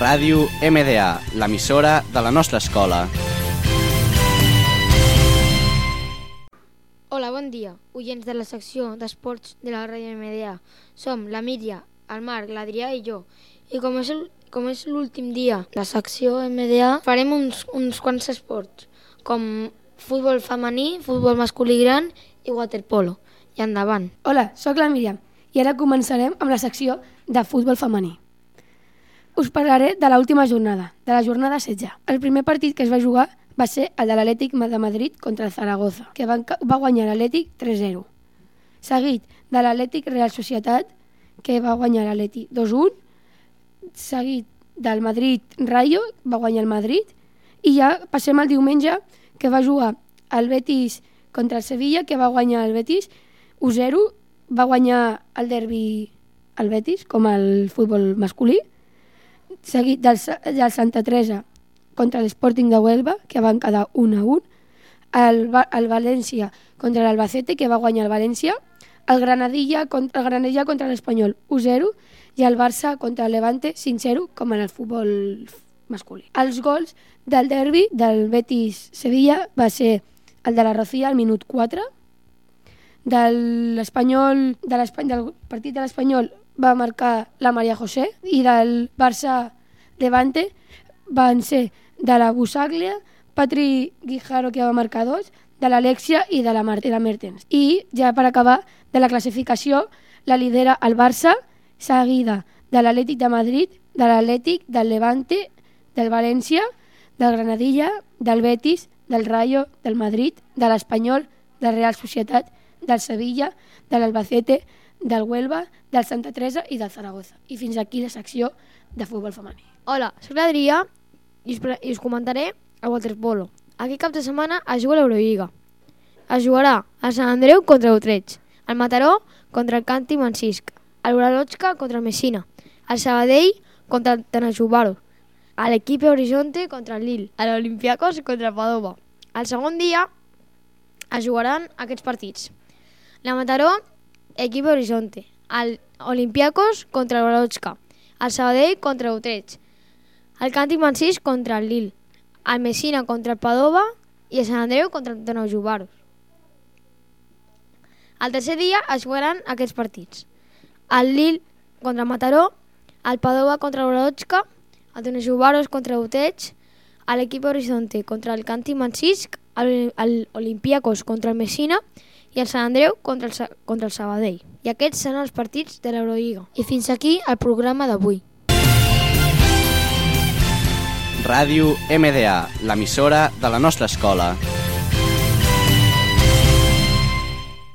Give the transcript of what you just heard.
Ràdio MDA, l'emissora de la nostra escola. Hola, bon dia, oients de la secció d'esports de la Ràdio MDA. Som la Míria, el Marc, l'Adrià i jo. I com és, el, com és l'últim dia de la secció MDA, farem uns, uns quants esports, com futbol femení, futbol masculí gran i waterpolo. I endavant. Hola, sóc la Míriam i ara començarem amb la secció de futbol femení. Us parlaré de l'última jornada, de la jornada 16. El primer partit que es va jugar va ser el de l'Atlètic de Madrid contra el Zaragoza, que va, va guanyar l'Atlètic 3-0. Seguit de l'Atlètic Real Societat, que va guanyar l'Atlètic 2-1. Seguit del Madrid Rayo, va guanyar el Madrid. I ja passem al diumenge, que va jugar el Betis contra el Sevilla, que va guanyar el Betis 1-0. Va guanyar el derbi el Betis, com el futbol masculí. Seguit del, del Santa Teresa contra l'Sporting de Huelva, que van quedar 1 a 1, el, el València contra l'Albacete, que va guanyar el València, el Granadilla contra, el Granadilla contra l'Espanyol 1-0 i el Barça contra el Levante 5-0, com en el futbol masculí. Els gols del derbi del Betis-Sevilla va ser el de la Rocía al minut 4, de l'Espanyol, de del partit de l'Espanyol va marcar la Maria José i del Barça Levante van ser de la Busaglia, Patri Guijaro, que va marcar dos, de l'Alexia i de la Martina Mertens. I, ja per acabar, de la classificació, la lidera el Barça, seguida de l'Atlètic de Madrid, de l'Atlètic, del Levante, del València, del Granadilla, del Betis, del Rayo, del Madrid, de l'Espanyol, del Real Societat, del Sevilla, de l'Albacete, del Huelva, del Santa Teresa i del Zaragoza. I fins aquí la secció de futbol femení. Hola, soc l'Adrià i, us, i us comentaré el waterpolo. Aquest cap de setmana es juga l'Eurolliga. Es jugarà a Sant Andreu contra Utrecht, el Mataró contra el Canti Mancisc, el Uralotxca contra el Messina, el Sabadell contra el Tenajubaros, l'equip Horizonte contra el Lille, l'Olimpiakos contra Padova. El segon dia es jugaran aquests partits. La Mataró, equip Horizonte, el Olimpiakos contra el Uralotxca, el Sabadell contra Utrecht, el Canti Mansís contra el Lille, el Messina contra el Padova i el Sant Andreu contra el Teneu Jubaros. El tercer dia es jugaran aquests partits. El Lille contra el Mataró, el Padova contra l'Orotxca, el Teneu Jubaros contra l'Utech, l'equip Horizonte contra el Canti Mansisc, l'Olimpiakos contra el Messina i el Sant Andreu contra el, contra el Sabadell. I aquests seran els partits de l'Eurolliga. I fins aquí el programa d'avui. Ràdio MDA, l'emissora de la nostra escola.